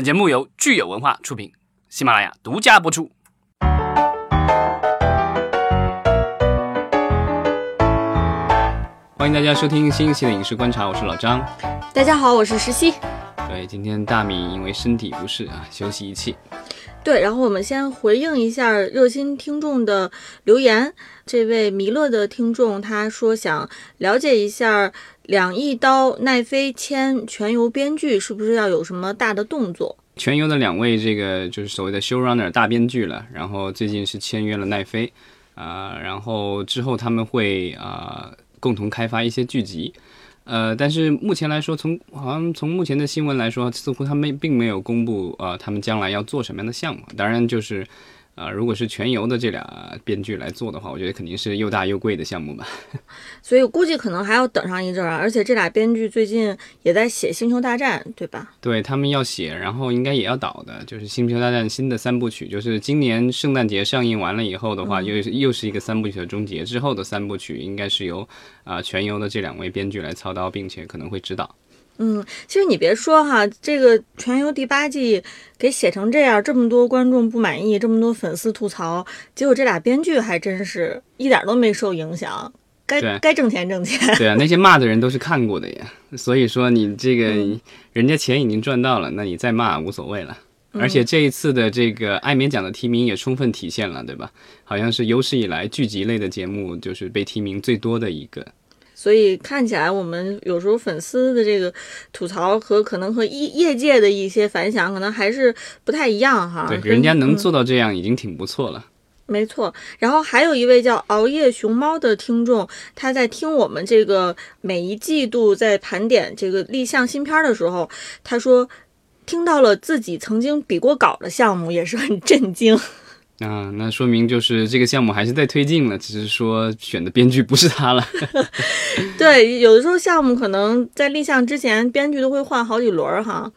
本节目由聚友文化出品，喜马拉雅独家播出。欢迎大家收听新一期的影视观察，我是老张。大家好，我是石溪。对，今天大米因为身体不适啊，休息一期。对，然后我们先回应一下热心听众的留言。这位弥勒的听众他说想了解一下两亿刀奈飞签全游编剧是不是要有什么大的动作？全游的两位这个就是所谓的 showrunner 大编剧了，然后最近是签约了奈飞啊，然后之后他们会啊共同开发一些剧集。呃，但是目前来说，从好像从目前的新闻来说，似乎他们并没有公布呃他们将来要做什么样的项目。当然，就是呃，如果是全游的这俩编剧来做的话，我觉得肯定是又大又贵的项目吧。所以估计可能还要等上一阵儿，而且这俩编剧最近也在写《星球大战》，对吧？对他们要写，然后应该也要导的，就是《星球大战》新的三部曲，就是今年圣诞节上映完了以后的话，又又是一个三部曲的终结。之后的三部曲应该是由啊全游的这两位编剧来操刀，并且可能会指导。嗯，其实你别说哈，这个全游第八季给写成这样，这么多观众不满意，这么多粉丝吐槽，结果这俩编剧还真是一点都没受影响，该该挣钱挣钱。对啊，那些骂的人都是看过的呀，所以说你这个人家钱已经赚到了，那你再骂无所谓了。而且这一次的这个艾美奖的提名也充分体现了，对吧？好像是有史以来剧集类的节目就是被提名最多的一个。所以看起来，我们有时候粉丝的这个吐槽和可能和业业界的一些反响，可能还是不太一样哈。对，人家能做到这样已经挺不错了。没错。然后还有一位叫熬夜熊猫的听众，他在听我们这个每一季度在盘点这个立项新片的时候，他说听到了自己曾经比过稿的项目，也是很震惊。啊，那说明就是这个项目还是在推进了，只是说选的编剧不是他了。对，有的时候项目可能在立项之前，编剧都会换好几轮哈，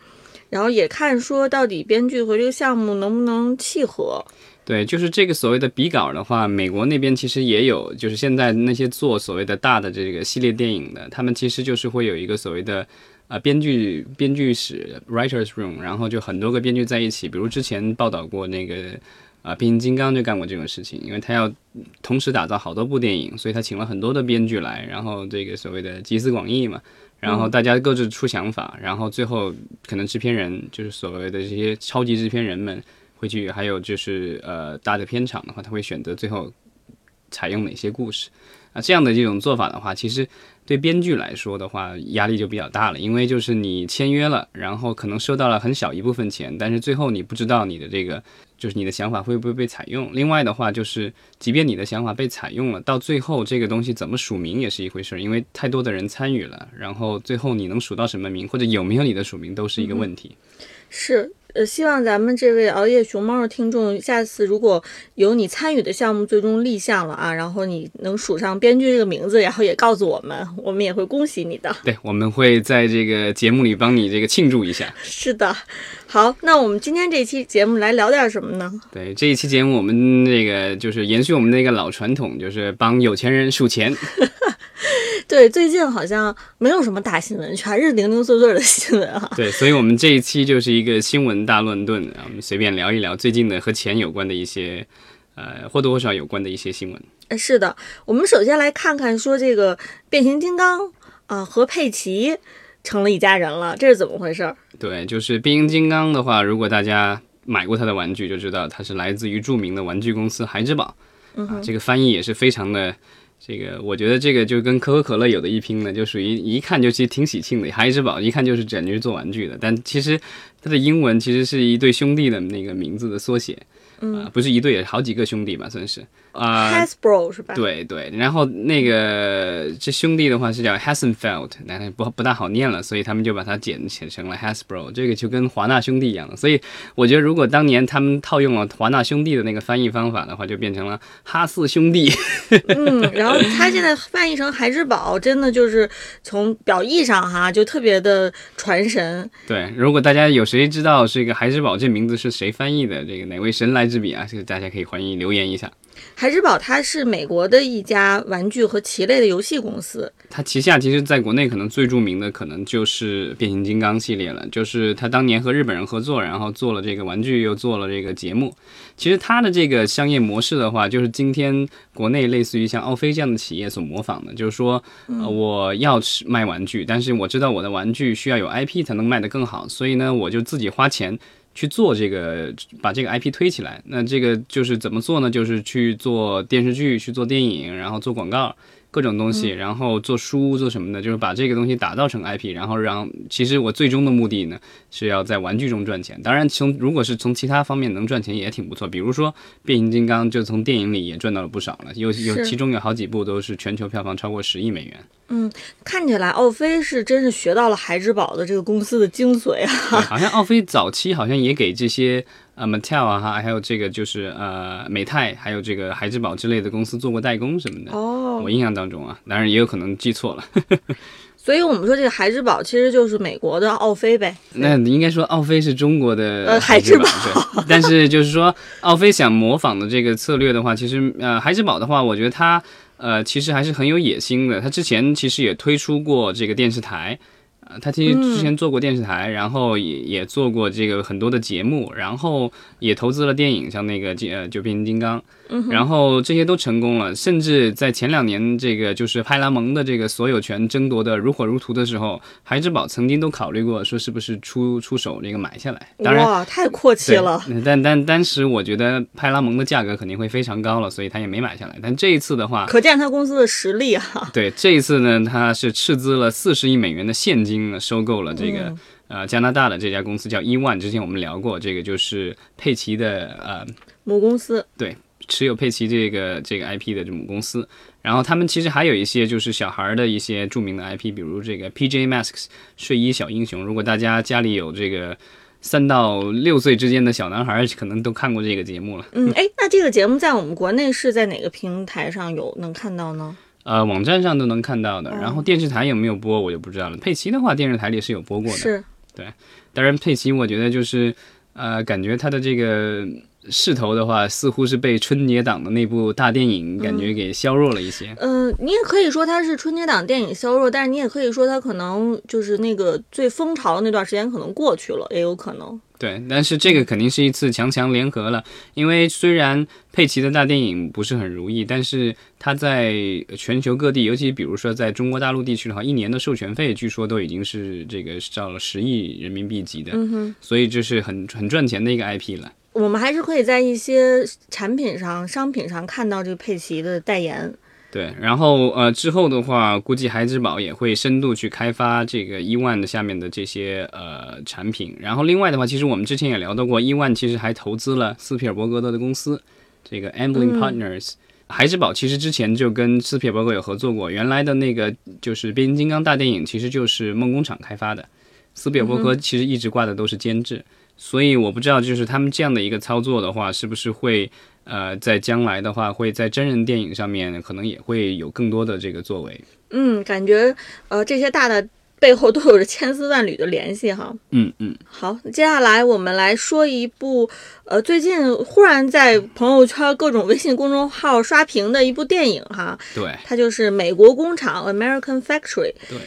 然后也看说到底编剧和这个项目能不能契合。对，就是这个所谓的比稿的话，美国那边其实也有，就是现在那些做所谓的大的这个系列电影的，他们其实就是会有一个所谓的啊编剧编剧室 （writers room），然后就很多个编剧在一起，比如之前报道过那个。啊，变形金刚就干过这种事情，因为他要同时打造好多部电影，所以他请了很多的编剧来，然后这个所谓的集思广益嘛，然后大家各自出想法，然后最后可能制片人就是所谓的这些超级制片人们会去，还有就是呃大的片场的话，他会选择最后采用哪些故事啊，这样的这种做法的话，其实对编剧来说的话压力就比较大了，因为就是你签约了，然后可能收到了很小一部分钱，但是最后你不知道你的这个。就是你的想法会不会被采用？另外的话，就是即便你的想法被采用了，到最后这个东西怎么署名也是一回事儿，因为太多的人参与了，然后最后你能署到什么名，或者有没有你的署名，都是一个问题。是。呃，希望咱们这位熬夜熊猫的听众，下次如果有你参与的项目最终立项了啊，然后你能署上编剧这个名字，然后也告诉我们，我们也会恭喜你的。对，我们会在这个节目里帮你这个庆祝一下。是的，好，那我们今天这期节目来聊点什么呢？对，这一期节目我们这个就是延续我们那个老传统，就是帮有钱人数钱。对，最近好像没有什么大新闻，全是零零碎碎的新闻哈。对，所以我们这一期就是一个新闻大乱炖，我们随便聊一聊最近的和钱有关的一些，呃，或多或少有关的一些新闻。呃，是的，我们首先来看看说这个变形金刚啊和佩奇成了一家人了，这是怎么回事？对，就是变形金刚的话，如果大家买过它的玩具，就知道它是来自于著名的玩具公司孩之宝，啊，这个翻译也是非常的。这个我觉得这个就跟可口可乐有的一拼了，就属于一看就其实挺喜庆的。海之宝一看就是整局做玩具的，但其实它的英文其实是一对兄弟的那个名字的缩写，啊，不是一对，好几个兄弟吧，算是。啊，Hasbro 是吧？对对，然后那个这兄弟的话是叫 Hassenfeld，那不不大好念了，所以他们就把它简写成了 Hasbro，这个就跟华纳兄弟一样的。所以我觉得，如果当年他们套用了华纳兄弟的那个翻译方法的话，就变成了哈四兄弟。嗯，然后他现在翻译成孩之宝，真的就是从表意上哈，就特别的传神。对，如果大家有谁知道这个孩之宝这名字是谁翻译的，这个哪位神来之笔啊，这个大家可以欢迎留言一下。孩之宝它是美国的一家玩具和棋类的游戏公司，它旗下其实在国内可能最著名的可能就是变形金刚系列了，就是它当年和日本人合作，然后做了这个玩具，又做了这个节目。其实它的这个商业模式的话，就是今天国内类似于像奥飞这样的企业所模仿的，就是说，呃，我要是卖玩具，但是我知道我的玩具需要有 IP 才能卖得更好，所以呢，我就自己花钱。去做这个，把这个 IP 推起来。那这个就是怎么做呢？就是去做电视剧，去做电影，然后做广告。各种东西，然后做书做什么的，就是把这个东西打造成 IP，然后让其实我最终的目的呢是要在玩具中赚钱。当然，从如果是从其他方面能赚钱也挺不错，比如说变形金刚就从电影里也赚到了不少了，有有其中有好几部都是全球票房超过十亿美元。嗯，看起来奥飞是真是学到了孩之宝的这个公司的精髓啊。好像奥飞早期好像也给这些。呃，Mattel 啊，哈，还有这个就是呃，美泰，还有这个孩之宝之类的公司做过代工什么的。哦，我印象当中啊，当然也有可能记错了。所以我们说这个孩之宝其实就是美国的奥飞呗。那应该说奥飞是中国的呃孩之宝。对。但是就是说奥飞想模仿的这个策略的话，其实呃孩之宝的话，我觉得它呃其实还是很有野心的。它之前其实也推出过这个电视台。他其实之前做过电视台，然后也也做过这个很多的节目，然后也投资了电影，像那个呃就变形金刚。然后这些都成功了，甚至在前两年，这个就是派拉蒙的这个所有权争夺的如火如荼的时候，孩之宝曾经都考虑过说是不是出出手这个买下来。当然，哇，太阔气了。但但当时我觉得派拉蒙的价格肯定会非常高了，所以他也没买下来。但这一次的话，可见他公司的实力哈。对，这一次呢，他是斥资了四十亿美元的现金收购了这个呃加拿大的这家公司叫伊万。之前我们聊过，这个就是佩奇的呃母公司。对。持有佩奇这个这个 IP 的这母公司，然后他们其实还有一些就是小孩的一些著名的 IP，比如这个 PJ Masks 睡衣小英雄。如果大家家里有这个三到六岁之间的小男孩，可能都看过这个节目了。嗯，哎，那这个节目在我们国内是在哪个平台上有能看到呢？呃，网站上都能看到的。然后电视台有没有播，我就不知道了。佩奇的话，电视台里是有播过的。是，对。当然，佩奇我觉得就是呃，感觉他的这个。势头的话，似乎是被春节档的那部大电影感觉给削弱了一些。嗯，你也可以说它是春节档电影削弱，但是你也可以说它可能就是那个最风潮的那段时间可能过去了，也有可能。对，但是这个肯定是一次强强联合了，因为虽然佩奇的大电影不是很如意，但是它在全球各地，尤其比如说在中国大陆地区的话，一年的授权费据说都已经是这个到了十亿人民币级的，所以这是很很赚钱的一个 IP 了。我们还是可以在一些产品上、商品上看到这个佩奇的代言。对，然后呃之后的话，估计孩之宝也会深度去开发这个伊万的下面的这些呃产品。然后另外的话，其实我们之前也聊到过，伊万其实还投资了斯皮尔伯格的公司，这个 Amblin Partners。孩之宝其实之前就跟斯皮尔伯格有合作过，原来的那个就是变形金刚大电影，其实就是梦工厂开发的。斯皮尔伯格其实一直挂的都是监制。所以我不知道，就是他们这样的一个操作的话，是不是会呃，在将来的话，会在真人电影上面可能也会有更多的这个作为。嗯，感觉呃，这些大的背后都有着千丝万缕的联系哈。嗯嗯。好，接下来我们来说一部呃，最近忽然在朋友圈、各种微信公众号刷屏的一部电影哈。对。它就是《美国工厂》（American Factory）。对。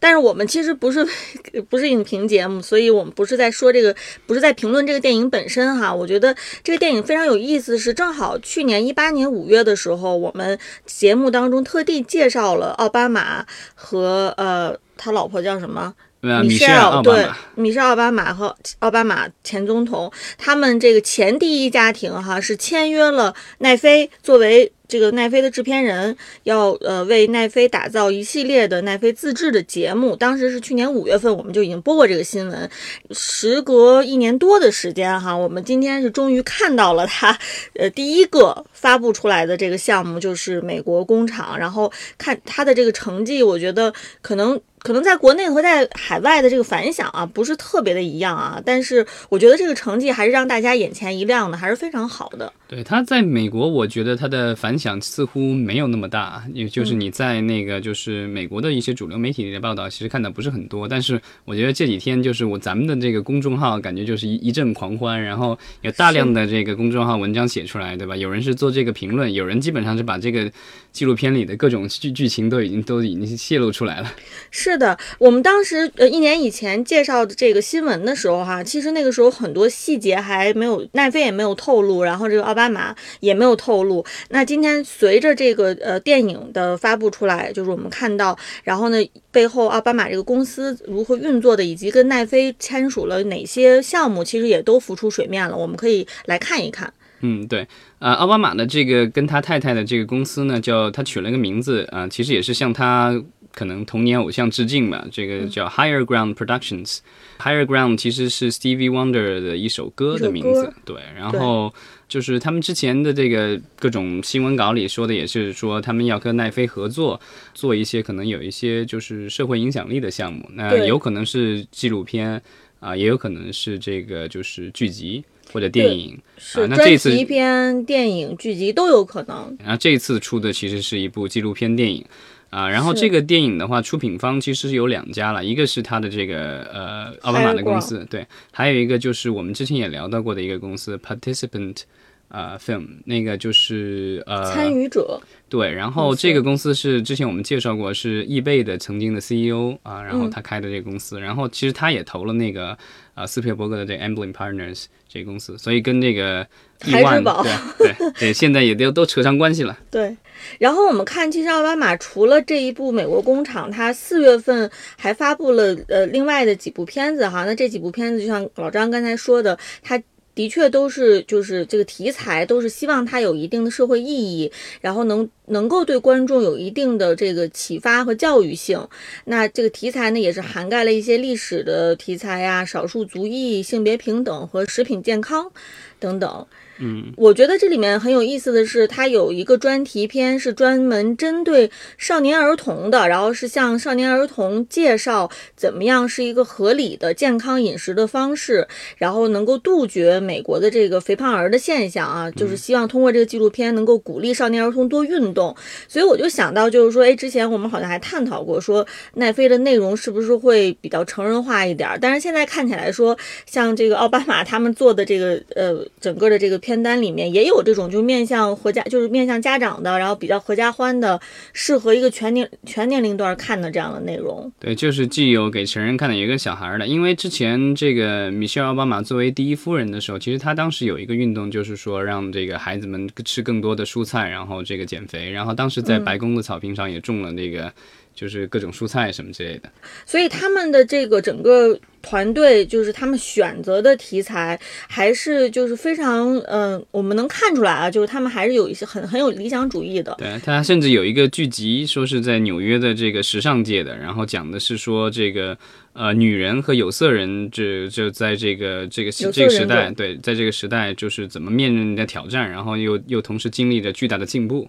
但是我们其实不是 不是影评节目，所以我们不是在说这个，不是在评论这个电影本身哈。我觉得这个电影非常有意思，是正好去年一八年五月的时候，我们节目当中特地介绍了奥巴马和呃他老婆叫什么？米歇尔对，米歇尔奥巴马和奥巴马前总统，他们这个前第一家庭哈是签约了奈飞作为。这个奈飞的制片人要呃为奈飞打造一系列的奈飞自制的节目，当时是去年五月份我们就已经播过这个新闻，时隔一年多的时间哈，我们今天是终于看到了他，呃第一个发布出来的这个项目就是美国工厂，然后看他的这个成绩，我觉得可能可能在国内和在海外的这个反响啊不是特别的一样啊，但是我觉得这个成绩还是让大家眼前一亮的，还是非常好的。对他在美国，我觉得他的反响似乎没有那么大，也就是你在那个就是美国的一些主流媒体里的报道，其实看的不是很多。但是我觉得这几天就是我咱们的这个公众号，感觉就是一一阵狂欢，然后有大量的这个公众号文章写出来，对吧？有人是做这个评论，有人基本上是把这个纪录片里的各种剧剧情都已经都已经泄露出来了。是的，我们当时呃一年以前介绍的这个新闻的时候哈，其实那个时候很多细节还没有，奈飞也没有透露，然后这个奥巴马也没有透露。那今天随着这个呃电影的发布出来，就是我们看到，然后呢背后奥巴马这个公司如何运作的，以及跟奈飞签署了哪些项目，其实也都浮出水面了。我们可以来看一看。嗯，对，呃，奥巴马的这个跟他太太的这个公司呢，叫他取了一个名字啊、其实也是向他可能童年偶像致敬吧。这个叫 Higher Ground Productions。Higher Ground 其实是 Stevie Wonder 的一首歌的名字对。然后就是他们之前的这个各种新闻稿里说的，也是说他们要跟奈飞合作，做一些可能有一些就是社会影响力的项目。那有可能是纪录片啊、也有可能是这个就是剧集或者电影。是啊那这次题片、电影、剧集都有可能。然后这一次出的其实是一部纪录片电影啊，然后这个电影的话，出品方其实是有两家了，一个是他的这个呃奥巴马的公司，对，还有一个就是我们之前也聊到过的一个公司 Participant 啊、Film，那个就是呃参与者。对，然后这个公司是之前我们介绍过，是易贝的曾经的 CEO 啊，然后嗯。他开的这个公司，然后其实他也投了那个呃斯皮尔伯格的这个 Amblin Partners 这个公司，所以跟这个孩之宝对对对，现在也都都扯上关系了。对，然后我们看，其实奥巴马除了这一部《美国工厂》，他四月份还发布了呃另外的几部片子哈。那这几部片子就像老张刚才说的，他。的确都是，就是这个题材都是希望它有一定的社会意义，然后能能够对观众有一定的这个启发和教育性。那这个题材呢，也是涵盖了一些历史的题材呀、少数族裔、性别平等和食品健康等等。嗯，我觉得这里面很有意思的是，它有一个专题片是专门针对少年儿童的，然后是向少年儿童介绍怎么样是一个合理的健康饮食的方式，然后能够杜绝美国的这个肥胖儿的现象啊，就是希望通过这个纪录片能够鼓励少年儿童多运动。所以我就想到，就是说，哎，之前我们好像还探讨过，说奈飞的内容是不是会比较成人化一点儿？但是现在看起来说，像这个奥巴马他们做的这个呃整个的这个片单里面，也有这种就面向合家，就是面向家长的，然后比较合家欢的，适合一个全年全年龄段看的这样的内容。对，就是既有给成人看的，也有给小孩儿的。因为之前这个米歇尔奥巴马作为第一夫人的时候，其实她当时有一个运动，就是说让这个孩子们吃更多的蔬菜，然后这个减肥。然后当时在白宫的草坪上也种了那个，就是各种蔬菜什么之类的。所以他们的这个整个团队，就是他们选择的题材，还是就是非常嗯、呃我们能看出来啊，就是他们还是有一些很很有理想主义的。对，他甚至有一个剧集，说是在纽约的这个时尚界的，然后讲的是说这个呃女人和有色人这就在这个这个这个时代，对，在这个时代就是怎么面临的挑战，然后又又同时经历着巨大的进步。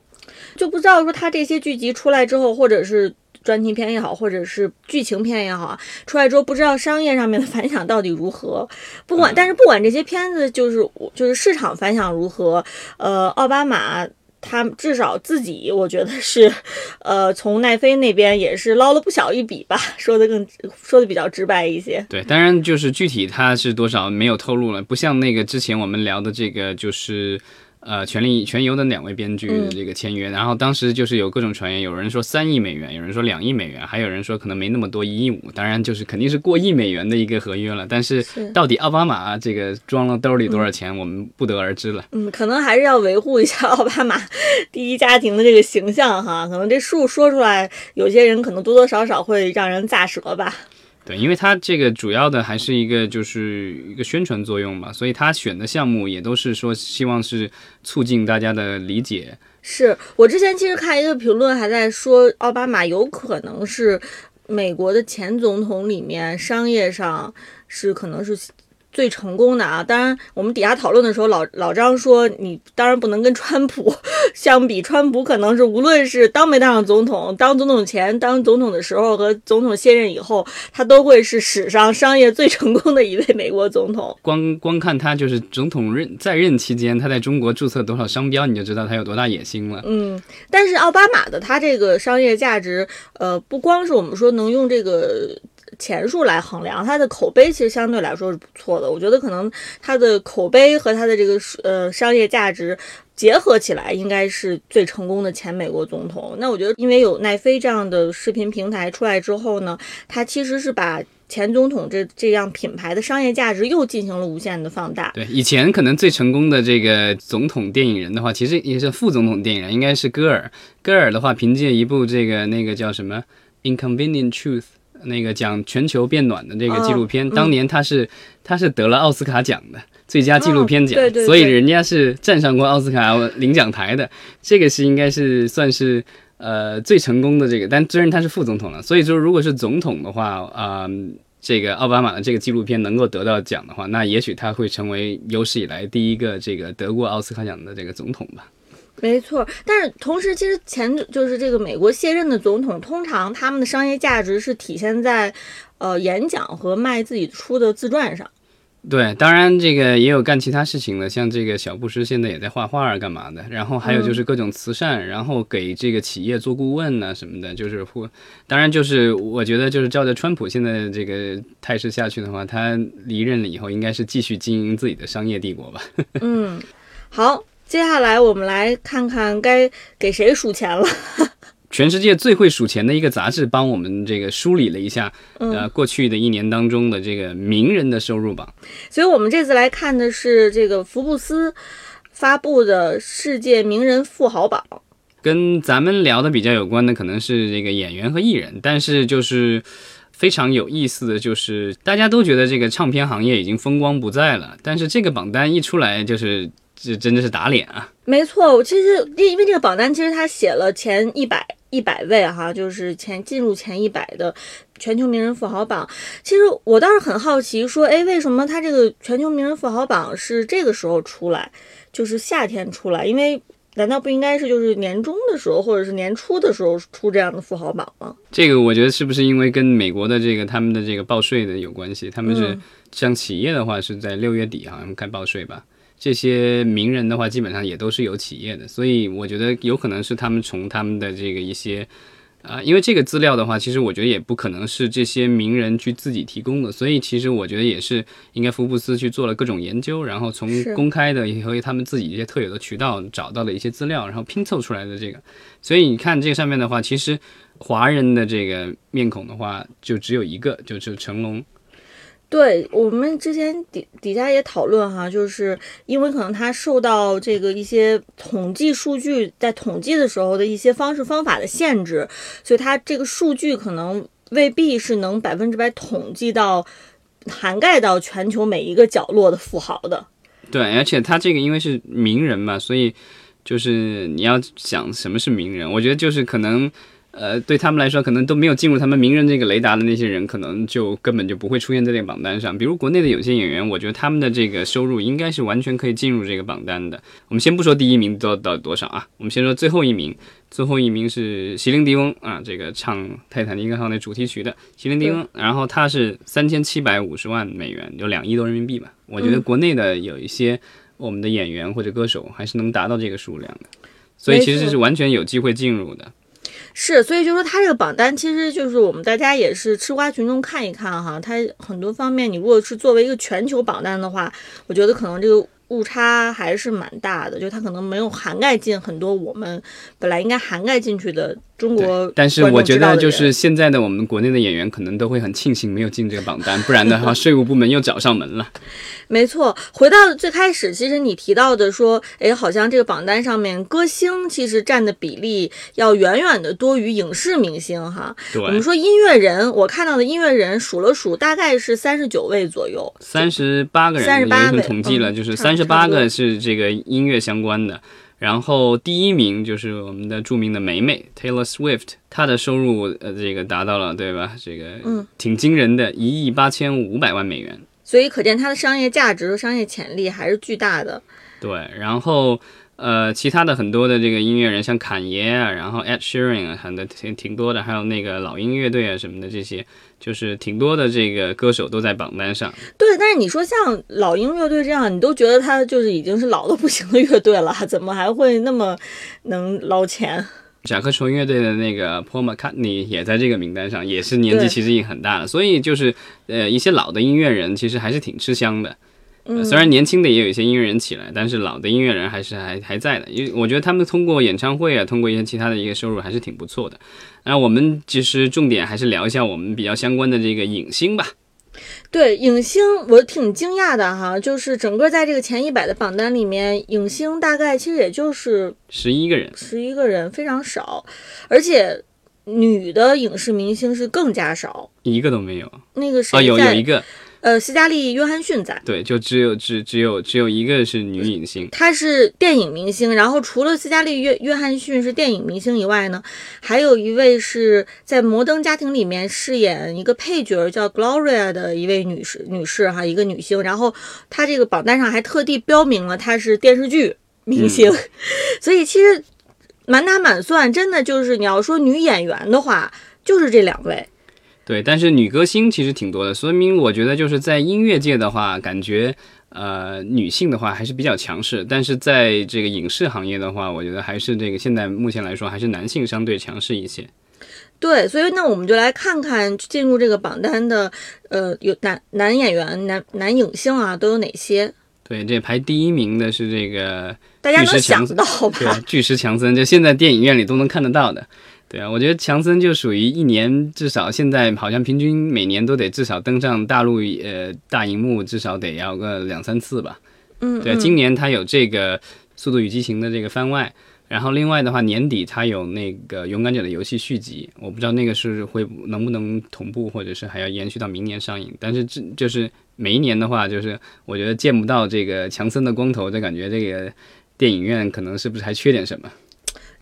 就不知道说他这些剧集出来之后，或者是专题片也好，或者是剧情片也好啊，出来之后不知道商业上面的反响到底如何。不管，但是不管这些片子就是就是市场反响如何，呃，奥巴马。他至少自己，我觉得是，呃，从奈飞那边也是捞了不小一笔吧，说的更说的比较直白一些。对，当然就是具体它是多少没有透露了，不像那个之前我们聊的这个就是。呃，权力全游的两位编剧这个签约，然后当时就是有各种传言，有人说三亿美元，有人说两亿美元，还有人说可能没那么多，一亿五，当然就是肯定是过亿美元的一个合约了。但是是到底奥巴马这个装了兜里多少钱，我们不得而知了。嗯，可能还是要维护一下奥巴马第一家庭的这个形象哈。可能这数说出来，有些人可能多多少少会让人咋舌吧。对，因为它这个主要的还是一个就是一个宣传作用嘛，所以他选的项目也都是说希望是促进大家的理解。是我之前其实看一个评论，还在说奥巴马有可能是美国的前总统里面商业上是可能是最成功的啊，当然我们底下讨论的时候，老老张说你当然不能跟川普 相比，川普可能是无论是当没当上总统，当总统前、当总统的时候和总统卸任以后，他都会是史上商业最成功的一位美国总统。光光看他就是总统任在任期间，他在中国注册多少商标，你就知道他有多大野心了。嗯，但是奥巴马的他这个商业价值，呃，不光是我们说能用这个。钱数来衡量，他的口碑其实相对来说是不错的。我觉得可能他的口碑和他的这个呃商业价值结合起来，应该是最成功的前美国总统。那我觉得，因为有奈飞这样的视频平台出来之后呢，他其实是把前总统这这样品牌的商业价值又进行了无限的放大。对，以前可能最成功的这个总统电影人的话，其实也是副总统电影人，应该是戈尔。戈尔的话，凭借一部这个那个叫什么《Inconvenient Truth》。那个讲全球变暖的这个纪录片，当年他是他是得了奥斯卡奖的最佳纪录片奖，所以人家是站上过奥斯卡领奖台的。这个是应该是算是呃最成功的这个，但虽然他是副总统了，所以说如果是总统的话啊，这个奥巴马的这个纪录片能够得到奖的话，那也许他会成为有史以来第一个这个得过奥斯卡奖的这个总统吧。没错，但是同时，其实前就是这个美国卸任的总统，通常他们的商业价值是体现在，呃，演讲和卖自己出的自传上。对，当然这个也有干其他事情的，像这个小布什现在也在画画啊，干嘛的？然后还有就是各种慈善，然后给这个企业做顾问啊什么的，就是或当然就是我觉得就是照着川普现在这个态势下去的话，他离任了以后，应该是继续经营自己的商业帝国吧。嗯，好。接下来我们来看看该给谁数钱了。全世界最会数钱的一个杂志帮我们这个梳理了一下，呃，过去的一年当中的这个名人的收入榜。所以我们这次来看的是这个福布斯发布的世界名人富豪榜。跟咱们聊的比较有关的可能是这个演员和艺人，但是就是非常有意思的就是，大家都觉得这个唱片行业已经风光不再了，但是这个榜单一出来就是。这真的是打脸啊！没错，我其实因为这个榜单，其实他写了前一百一百位哈，就是前进入前一百的全球名人富豪榜。其实我倒是很好奇，说，哎，为什么他这个全球名人富豪榜是这个时候出来，就是夏天出来？因为难道不应该是就是年终的时候，或者是年初的时候出这样的富豪榜吗？这个我觉得是不是因为跟美国的这个他们的这个报税的有关系？他们是像企业的话是在六月底好像开报税吧。这些名人的话，基本上也都是有企业的，所以我觉得有可能是他们从他们的这个一些，啊，因为这个资料的话，其实我觉得也不可能是这些名人去自己提供的，所以其实我觉得也是应该福布斯去做了各种研究，然后从公开的和他们自己一些特有的渠道找到了一些资料，然后拼凑出来的这个。所以你看这个上面的话，其实华人的这个面孔的话，就只有一个，就是成龙。对我们之前底底下也讨论哈，就是因为可能他受到这个一些统计数据在统计的时候的一些方式方法的限制，所以他这个数据可能未必是能百分之百统计到涵盖到全球每一个角落的富豪的。对，而且他这个因为是名人嘛，所以就是你要想什么是名人，我觉得就是可能。呃，对他们来说，可能都没有进入他们名人这个雷达的那些人，可能就根本就不会出现在这个榜单上。比如国内的有些演员，我觉得他们的这个收入应该是完全可以进入这个榜单的。我们先不说第一名到到多少啊，我们先说最后一名。最后一名是席琳迪翁啊，这个唱《泰坦尼克号》那主题曲的席琳迪翁，然后他是三千七百五十万美元，有两亿多人民币吧。我觉得国内的有一些我们的演员或者歌手还是能达到这个数量的，所以其实是完全有机会进入的。是，所以就说他这个榜单，其实就是我们大家也是吃瓜群众看一看哈，他很多方面，你如果是作为一个全球榜单的话，我觉得可能这个误差还是蛮大的，就它可能没有涵盖进很多我们本来应该涵盖进去的中国。但是我觉得就是现在的我们国内的演员可能都会很庆幸没有进这个榜单，不然的话 税务部门又找上门了。没错，回到最开始，其实你提到的说，哎，好像这个榜单上面歌星其实占的比例要远远的多于影视明星哈。对，我们说音乐人，我看到的音乐人数了数，大概是三十九位左右，三十八个人，三十八位统计了，就是三十八个是这个音乐相关的。然后第一名就是我们的著名的梅梅 Taylor Swift，她的收入呃这个达到了对吧？这个嗯挺惊人的，一亿八千五百万美元。所以可见它的商业价值和商业潜力还是巨大的。对，然后呃，其他的很多的这个音乐人，像侃爷啊，然后 Ed Sheeran 啊，很多挺挺多的，还有那个老鹰乐队啊什么的，这些就是挺多的这个歌手都在榜单上。对，但是你说像老鹰乐队这样，你都觉得他就是已经是老的不行的乐队了，怎么还会那么能捞钱？甲壳虫乐队的那个 Paul McCartney 也在这个名单上，也是年纪其实已经很大了，所以就是呃一些老的音乐人其实还是挺吃香的。呃虽然年轻的也有一些音乐人起来，但是老的音乐人还是还还在的，因为我觉得他们通过演唱会啊，通过一些其他的一个收入还是挺不错的。那我们其实重点还是聊一下我们比较相关的这个影星吧。对影星，我挺惊讶的哈，就是整个在这个前一百的榜单里面，影星大概其实也就是十一个人，十一个人，非常少，而且女的影视明星是更加少。一个都没有那个谁啊，有有一个，呃，斯嘉丽·约翰逊在，对，就只有只只有只有一个是女影星，她是电影明星。然后除了斯嘉丽·约约翰逊是电影明星以外呢，还有一位是在《摩登家庭》里面饰演一个配角叫 Gloria 的一位女士女士哈，一个女星。然后她这个榜单上还特地标明了她是电视剧明星，所以其实满打满算，真的就是你要说女演员的话，就是这两位。对，但是女歌星其实挺多的，说明我觉得就是在音乐界的话，感觉呃女性的话还是比较强势，但是在这个影视行业的话，我觉得还是这个现在目前来说还是男性相对强势一些。对，所以那我们就来看看进入这个榜单的，呃，有男男演员、男男影星啊，都有哪些？对，这排第一名的是这个大家能想到吧？，巨石强森，就现在电影院里都能看得到的。对啊，我觉得强森就属于一年至少现在好像平均每年都得至少登上大陆呃大荧幕，至少得要个两三次吧。嗯，对，今年他有这个《速度与激情》的这个番外，然后另外的话年底他有那个《勇敢者的游戏》续集，我不知道那个是会能不能同步，或者是还要延续到明年上映。但是这就是每一年的话，就是我觉得见不到这个强森的光头，就感觉这个电影院可能是不是还缺点什么？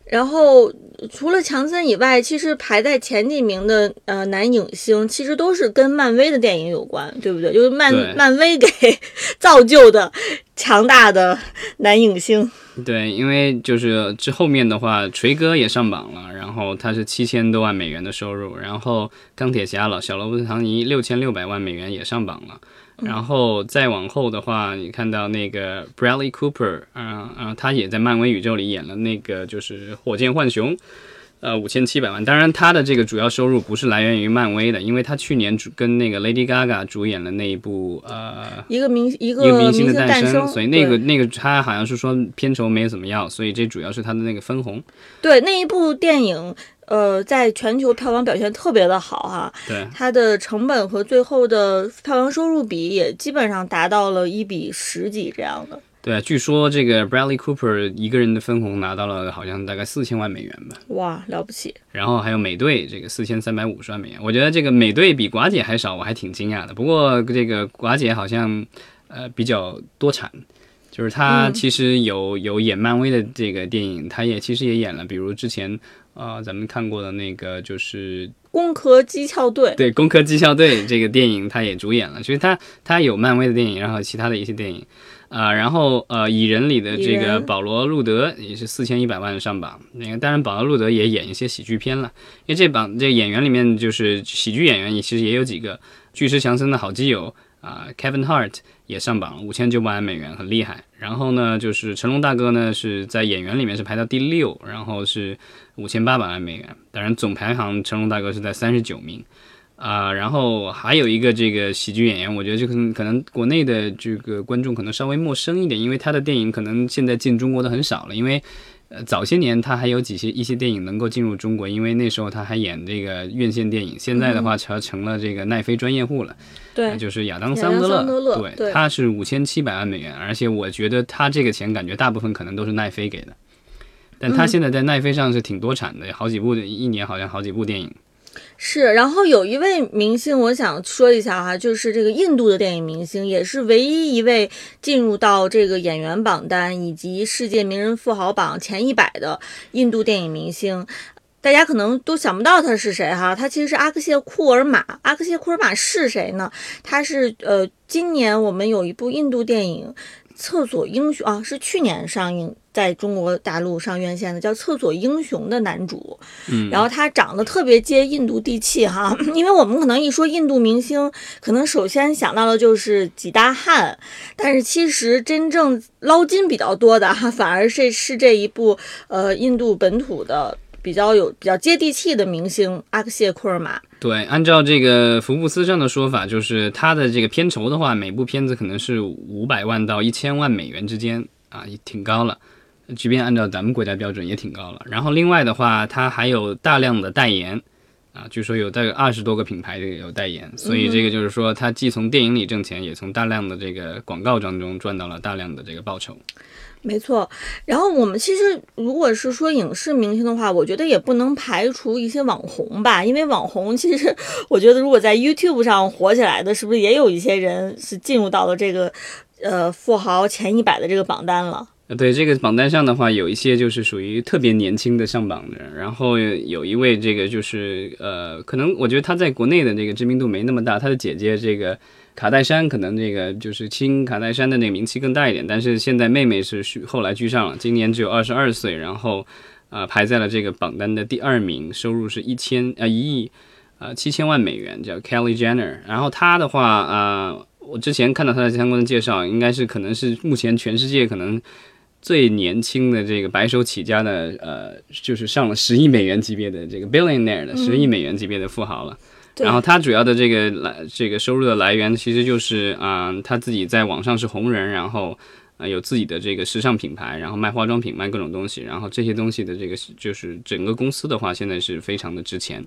然后除了强森以外，其实排在前几名的呃男影星，其实都是跟漫威的电影有关，对不对？就是漫漫威给 造就的强大的男影星。对，因为就是这后面的话，锤哥也上榜了，然后他是七千多万美元的收入，然后钢铁侠老小罗伯特唐尼六千六百万美元也上榜了，然后再往后的话，你看到那个 Bradley Cooper，啊、啊、他也在漫威宇宙里演了那个就是火箭浣熊。呃，五千七百万。当然，他的这个主要收入不是来源于漫威的，因为他去年主跟那个 Lady Gaga 主演了那一部呃一个明一个一个明星星的诞生，所以那个那个他好像是说片酬没怎么样，所以这主要是他的那个分红。对那一部电影，呃，在全球票房表现特别的好哈，对它的成本和最后的票房收入比也基本上达到了一比十几这样的。对，据说这个 Bradley Cooper 一个人的分红拿到了好像大概四千万美元吧，哇，了不起！然后还有美队这个四千三百五十万美元。我觉得这个美队比寡姐还少，我还挺惊讶的。不过这个寡姐好像呃比较多产。就是她嗯其实有有演漫威的这个电影，她也其实也演了，比如之前呃咱们看过的那个就是攻壳机壳队，对《攻壳机校队》这个电影，他也主演了。所以他他有漫威的电影，然后其他的一些电影，啊、然后呃，《蚁人》里的这个保罗·路德也是四千一百万上榜。那个当然，保罗·路德也演一些喜剧片了，因为这榜这演员里面就是喜剧演员，也其实也有几个。巨石强森的好基友啊、Kevin Hart 也上榜了，五千九百万美元，很厉害。然后呢，就是成龙大哥呢是在演员里面是排到第六，然后是五千八百万美元。当然，总排行成龙大哥是在三十九名。啊、然后还有一个这个喜剧演员，我觉得这个可能国内的这个观众可能稍微陌生一点，因为他的电影可能现在进中国的很少了，因为呃早些年他还有几些一些电影能够进入中国，因为那时候他还演这个院线电影，现在的话成成了这个奈飞专业户了。对那，就是亚当·桑德勒对，对他是五千七百万美元，而且我觉得他这个钱感觉大部分可能都是奈飞给的，但嗯他现在在奈飞上是挺多产的，好几部的，一年好像好几部电影。是。然后有一位明星，我想说一下哈，就是这个印度的电影明星，也是唯一一位进入到这个演员榜单以及世界名人富豪榜前一百的印度电影明星。大家可能都想不到他是谁哈，他其实是阿克谢库尔玛。阿克谢库尔玛是谁呢？他是呃，今年我们有一部印度电影《厕所英雄》啊，是去年上映在中国大陆上院线的，叫《厕所英雄》的男主。嗯，然后他长得特别接印度地气哈，因为我们可能一说印度明星，可能首先想到的就是几大汉，但是其实真正捞金比较多的哈，反而是是这一部呃印度本土的。比较有比较接地气的明星阿克谢库尔玛，对，按照这个福布斯上的说法，就是他的这个片酬的话，每部片子可能是五百万到一千万美元之间啊，也挺高了。即便按照咱们国家标准也挺高了。然后另外的话，他还有大量的代言啊，据说有大概二十多个品牌有代言，所以这个就是说，他既从电影里挣钱，也从大量的这个广告当中赚到了大量的这个报酬。没错，然后我们其实如果是说影视明星的话，我觉得也不能排除一些网红吧，因为网红其实我觉得如果在 YouTube 上火起来的，是不是也有一些人是进入到了这个呃富豪前一百的这个榜单了？对，这个榜单上的话，有一些就是属于特别年轻的上榜的人，然后有一位这个就是呃，可能我觉得他在国内的这个知名度没那么大，他的姐姐这个。卡戴珊可能这个就是亲卡戴珊的那个名气更大一点，但是现在妹妹是后来居上了，今年只有二十二岁，然后啊排在了这个榜单的第二名，收入是一千啊一亿啊七千万美元，叫 Kelly Jenner。然后她的话啊，我之前看到她的相关的介绍，应该是可能是目前全世界可能最年轻的这个白手起家的呃，就是上了十亿美元级别的这个 billionaire 的十亿美元级别的富豪了。然后他主要的这个来这个收入的来源，其实就是啊，他自己在网上是红人，然后。啊，有自己的这个时尚品牌，然后卖化妆品，卖各种东西，然后这些东西的这个就是整个公司的话，现在是非常的值钱。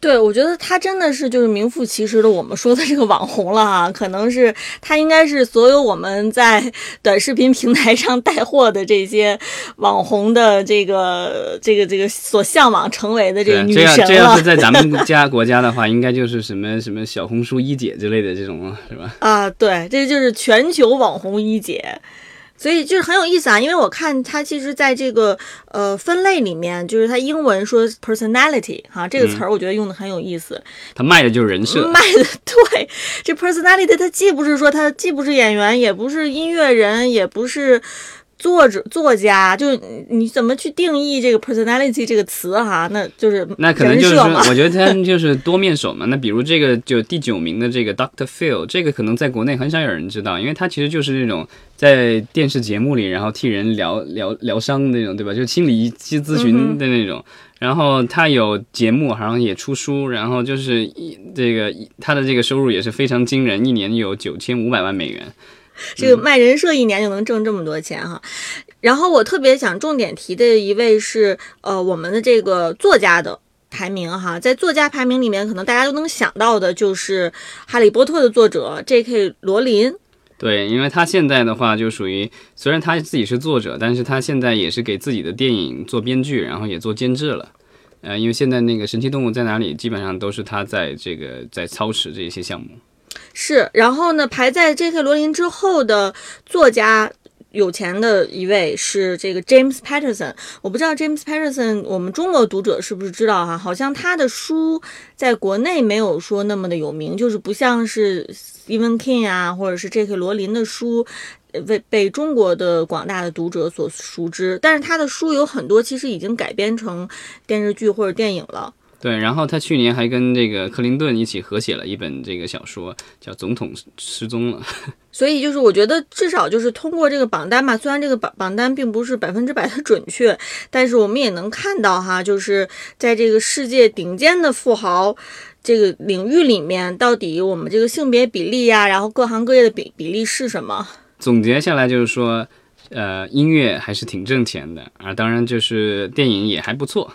对，我觉得他真的是就是名副其实的我们说的这个网红了啊，可能是他应该是所有我们在短视频平台上带货的这些网红的这个这个这个所向往成为的这个女神了。这要是在咱们家国家的话，应该就是什么什么小红书一姐之类的这种了，是吧？啊，对，这就是全球网红一姐。所以就是很有意思啊，因为我看它其实在这个呃分类里面，就是它英文说 personality 哈这个词儿，我觉得用的很有意思。它卖的就是人设，卖的对这 personality，它既不是说它既不是演员，也不是音乐人，也不是。作者、作家，就你怎么去定义这个 personality 这个词哈？那就是那可能就是，我觉得他就是多面手嘛。那比如这个就第九名的这个 Doctor Phil，这个可能在国内很少有人知道，因为他其实就是那种在电视节目里，然后替人疗疗疗伤那种，对吧？就心理咨咨询的那种。然后他有节目，好像也出书，然后就是一这个他的这个收入也是非常惊人，一年有九千五百万美元。这个卖人设一年就能挣这么多钱哈，然后我特别想重点提的一位是呃我们的这个作家的排名哈，在作家排名里面，可能大家都能想到的就是《哈利波特》的作者 J.K. 罗琳。对，因为他现在的话就属于虽然他自己是作者，但是他现在也是给自己的电影做编剧，然后也做监制了。呃，因为现在那个《神奇动物在哪里》基本上都是他在这个在操持这些项目。是，然后呢，排在 J.K. 罗琳之后的作家有钱的一位是这个 James Patterson。我不知道 James Patterson 我们中国读者是不是知道哈？好像他的书在国内没有说那么的有名，就是不像是 Stephen King 啊，或者是 J.K. 罗琳的书为被中国的广大的读者所熟知。但是他的书有很多其实已经改编成电视剧或者电影了。对，然后他去年还跟这个克林顿一起合写了一本这个小说，叫《总统失踪了》。所以就是我觉得至少就是通过这个榜单嘛，虽然这个榜榜单并不是百分之百的准确，但是我们也能看到哈，就是在这个世界顶尖的富豪这个领域里面，到底我们这个性别比例呀，然后各行各业的比比例是什么？总结下来就是说，呃，音乐还是挺挣钱的啊，当然就是电影也还不错。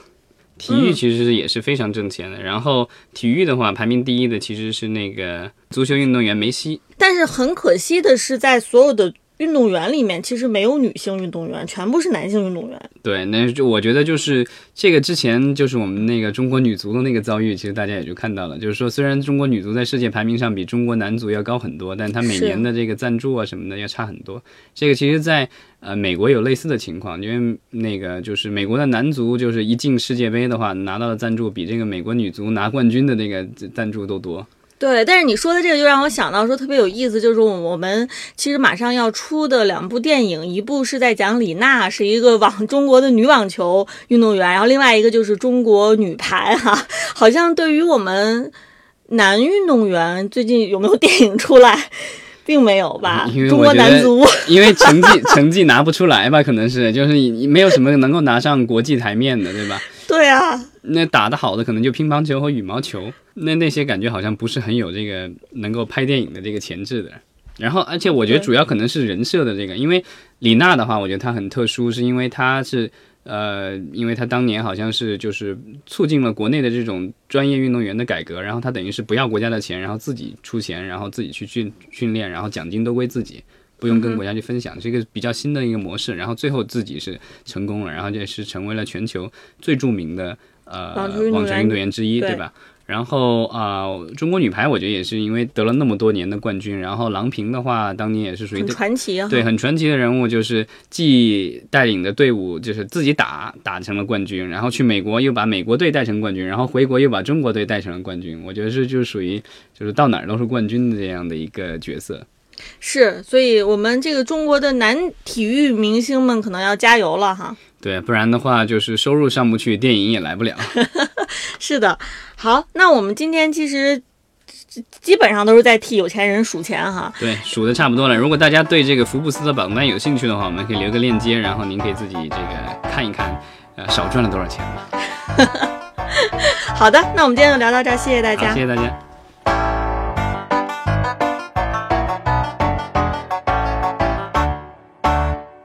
体育其实也是非常挣钱的，然后体育的话，排名第一的其实是那个足球运动员梅西。但是很可惜的是，在所有的运动员里面其实没有女性运动员，全部是男性运动员。对，那就我觉得就是这个之前就是我们那个中国女足的那个遭遇，其实大家也就看到了，就是说虽然中国女足在世界排名上比中国男足要高很多，但她每年的这个赞助啊什么的要差很多。这个其实在，呃美国有类似的情况，因为那个就是美国的男足就是一进世界杯的话，拿到的赞助比这个美国女足拿冠军的那个赞助都多。对，但是你说的这个就让我想到说特别有意思，就是我我们其实马上要出的两部电影，一部是在讲李娜是一个网 中国的女网球运动员，然后另外一个就是中国女排哈、好像对于我们男运动员最近有没有电影出来，并没有吧？因为中国男足因为成绩成绩拿不出来吧，可能是就是你没有什么能够拿上国际台面的，对吧？对啊，那打得好的可能就乒乓球和羽毛球，那那些感觉好像不是很有这个能够拍电影的这个潜质的。然后，而且我觉得主要可能是人设的这个，因为李娜的话，我觉得她很特殊，是因为她是呃，因为她当年好像是就是促进了国内的这种专业运动员的改革，然后她等于是不要国家的钱，然后自己出钱，然后自己去训训练，然后奖金都归自己。不用跟国家去分享，是一个比较新的一个模式。然后最后自己是成功了，然后这是成为了全球最著名的呃 网球运动员之一，对对吧？然后啊、中国女排我觉得也是因为得了那么多年的冠军，然后郎平的话当年也是属于很传奇啊。对很传奇的人物，就是既带领的队伍就是自己打打成了冠军，然后去美国又把美国队带成冠军，然后回国又把中国队带成了冠军。我觉得是就属于就是到哪儿都是冠军的这样的一个角色。是，所以我们这个中国的男体育明星们可能要加油了哈。对，不然的话就是收入上不去，电影也来不了。是的，好，那我们今天其实基基本上都是在替有钱人数钱哈。对，数的差不多了。如果大家对这个福布斯的榜单有兴趣的话，我们可以留个链接，然后您可以自己这个看一看，呃，少赚了多少钱吧。好的，那我们今天就聊到这儿，谢谢大，家谢。谢大家。